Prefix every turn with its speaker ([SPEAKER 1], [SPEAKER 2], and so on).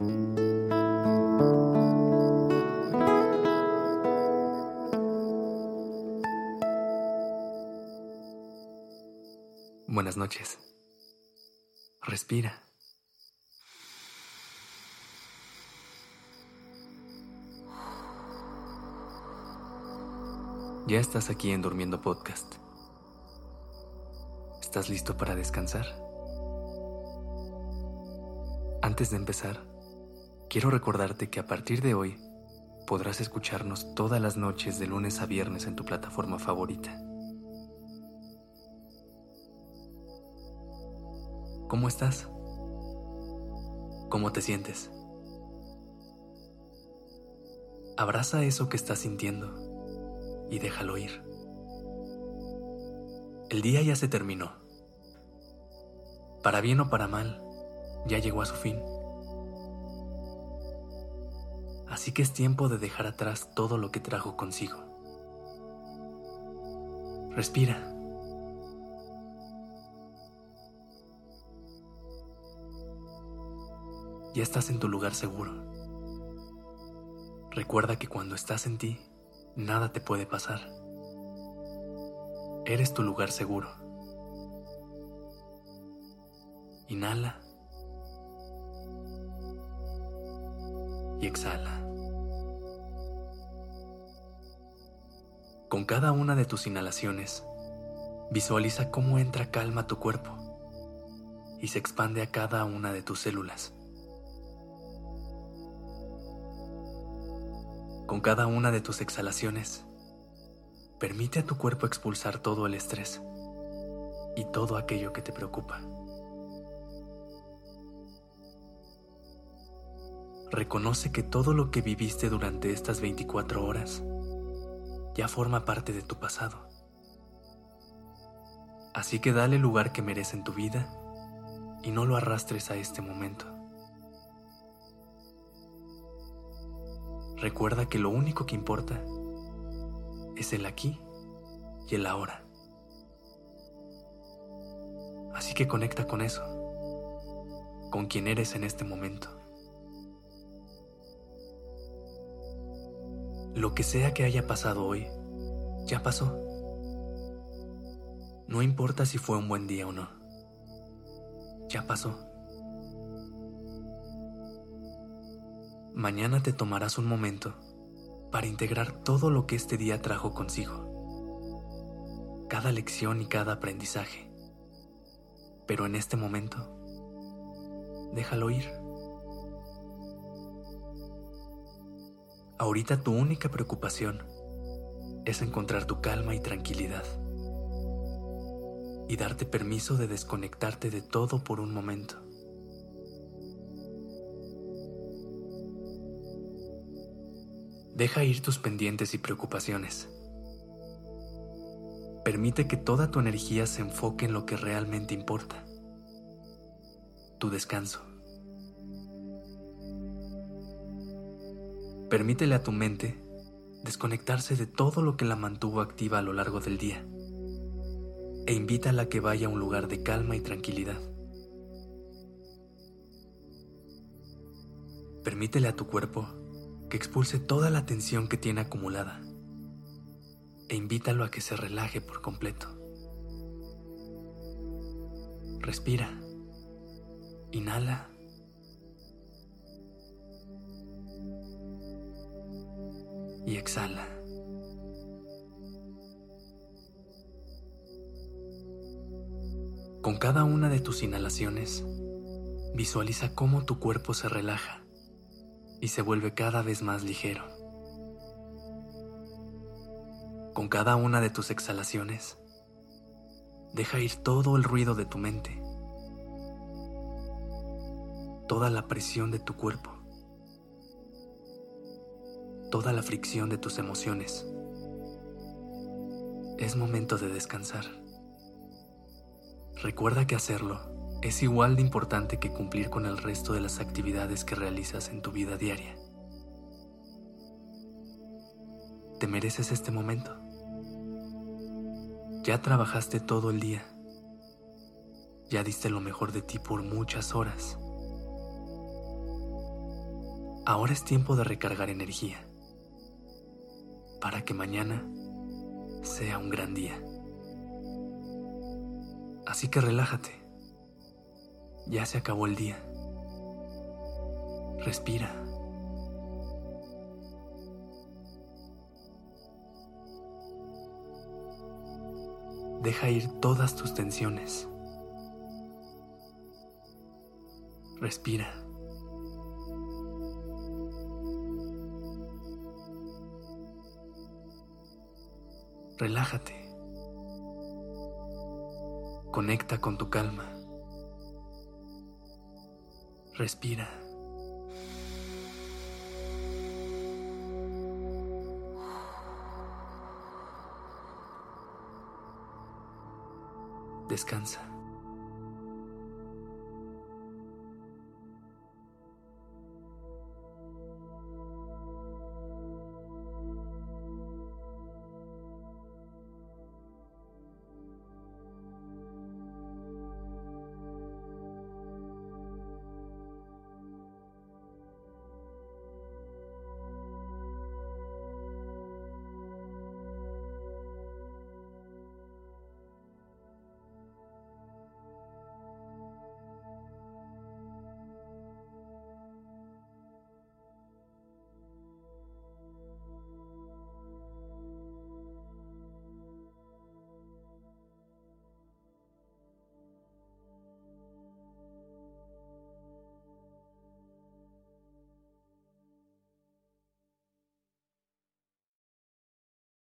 [SPEAKER 1] Buenas noches. Respira. Ya estás aquí en Durmiendo Podcast. ¿Estás listo para descansar? Antes de empezar, quiero recordarte que a partir de hoy podrás escucharnos todas las noches de lunes a viernes en tu plataforma favorita. ¿Cómo estás? ¿Cómo te sientes? Abraza eso que estás sintiendo y déjalo ir. El día ya se terminó. Para bien o para mal, ya llegó a su fin. Así que es tiempo de dejar atrás todo lo que trajo consigo. Respira. Ya estás en tu lugar seguro. Recuerda que cuando estás en ti, nada te puede pasar. Eres tu lugar seguro. Inhala. Y exhala. Con cada una de tus inhalaciones, visualiza cómo entra calma a tu cuerpo y se expande a cada una de tus células. Con cada una de tus exhalaciones, permite a tu cuerpo expulsar todo el estrés y todo aquello que te preocupa. Reconoce que todo lo que viviste durante estas 24 horas ya forma parte de tu pasado. Así que dale el lugar que merece en tu vida y no lo arrastres a este momento. Recuerda que lo único que importa es el aquí y el ahora. Así que conecta con eso, con quien eres en este momento. Lo que sea que haya pasado hoy, ya pasó. No importa si fue un buen día o no. Ya pasó. Mañana te tomarás un momento para integrar todo lo que este día trajo consigo, cada lección y cada aprendizaje. Pero en este momento, déjalo ir. Ahorita tu única preocupación es encontrar tu calma y tranquilidad y darte permiso de desconectarte de todo por un momento. Deja ir tus pendientes y preocupaciones. Permite que toda tu energía se enfoque en lo que realmente importa. Tu descanso. Permítele a tu mente desconectarse de todo lo que la mantuvo activa a lo largo del día e invítala a que vaya a un lugar de calma y tranquilidad. Permítele a tu cuerpo que expulse toda la tensión que tiene acumulada e invítalo a que se relaje por completo. Respira. Inhala. Y exhala. Con cada una de tus inhalaciones, visualiza cómo tu cuerpo se relaja y se vuelve cada vez más ligero. Con cada una de tus exhalaciones, deja ir todo el ruido de tu mente, toda la presión de tu cuerpo, toda la fricción de tus emociones. Es momento de descansar. Recuerda que hacerlo es igual de importante que cumplir con el resto de las actividades que realizas en tu vida diaria. Te mereces este momento. Ya trabajaste todo el día. Ya diste lo mejor de ti por muchas horas. Ahora es tiempo de recargar energía para que mañana sea un gran día. Así que relájate. Ya se acabó el día. Respira. Deja ir todas tus tensiones. Respira. Relájate. Conecta con tu calma. Respira. Descansa.